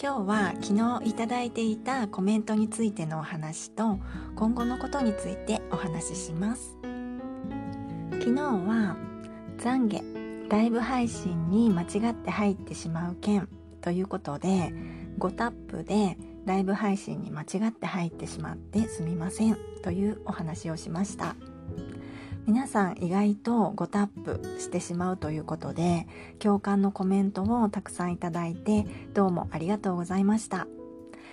今日は昨日いただいていたコメントについてのお話と今後のことについてお話しします。昨日は懺悔ライブ配信に間違って入ってしまう件ということで5タップでライブ配信に間違って入ってしまってすみませんというお話をしました。皆さん意外と5タップしてしまうということで共感のコメントをたくさんいただいてどうもありがとうございました。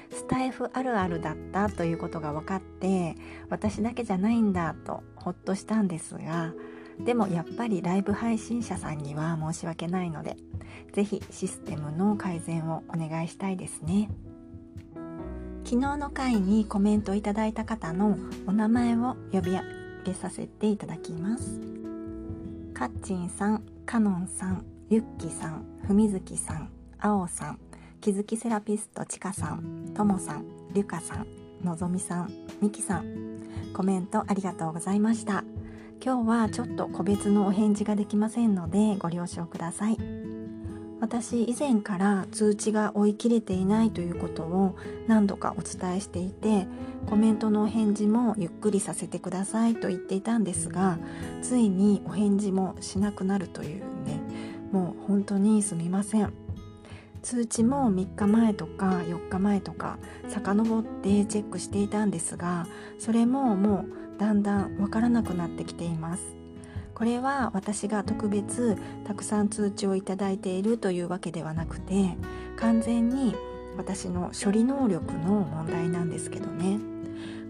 スタイフあるあるだったということが分かって私だけじゃないんだとほっとしたんですがでもやっぱりライブ配信者さんには申し訳ないので是非システムの改善をお願いしたいですね。昨日の回にコメントいただいた方のお名前を呼びけさせていただきます。かっちんさんかのんさんゆっきさんふみずきさんあおさん気づきセラピストちかさんともさんりゅかさんのぞみさんみきさんコメントありがとうございました。今日はちょっと個別のお返事ができませんのでご了承ください。私以前から通知が追い切れていないということを何度かお伝えしていてコメントのお返事もゆっくりさせてくださいと言っていたんですがついにお返事もしなくなるというねもう本当にすみません。通知も3日前とか4日前とか遡ってチェックしていたんですがそれももうだんだんわからなくなってきています。これは私が特別たくさん通知をいただいているというわけではなくて完全に私の処理能力の問題なんですけどね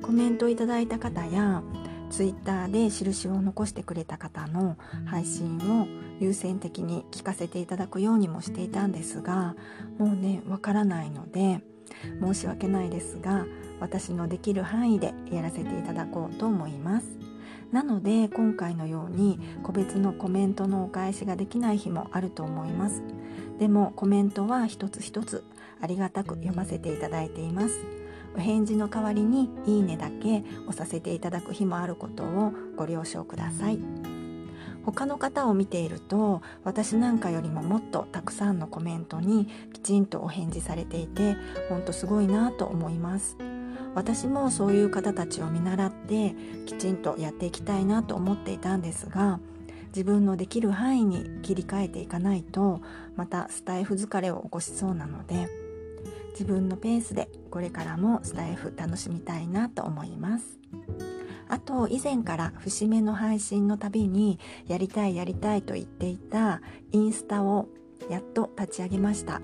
コメントいただいた方やツイッターで印を残してくれた方の配信を優先的に聞かせていただくようにもしていたんですがもうねわからないので申し訳ないですが私のできる範囲でやらせていただこうと思います。なので今回のように個別のコメントのお返しができない日もあると思います。でもコメントは一つ一つありがたく読ませていただいています。お返事の代わりにいいねだけ押させていただく日もあることをご了承ください。他の方を見ていると私なんかよりももっとたくさんのコメントにきちんとお返事されていてほんとすごいなと思います。私もそういう方たちを見習ってきちんとやっていきたいなと思っていたんですが自分のできる範囲に切り替えていかないとまたスタイフ疲れを起こしそうなので自分のペースでこれからもスタイフ楽しみたいなと思います。あと以前から節目の配信のたびにやりたいやりたいと言っていたインスタをやっと立ち上げました。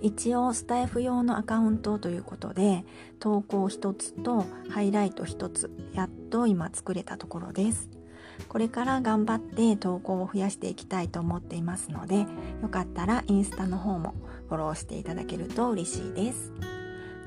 一応スタイフ用のアカウントということで投稿1つとハイライト1つやっと今作れたところです。これから頑張って投稿を増やしていきたいと思っていますのでよかったらインスタの方もフォローしていただけると嬉しいです。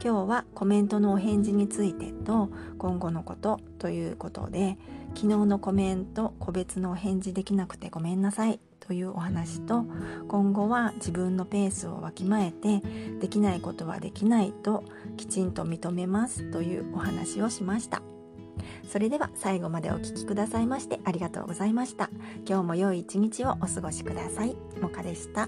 今日はコメントのお返事についてと今後のことということで昨日のコメント個別のお返事できなくてごめんなさい。というお話と今後は自分のペースをわきまえてできないことはできないときちんと認めますというお話をしました。それでは最後までお聴きくださいましてありがとうございました。今日も良い一日をお過ごしください。もかでした。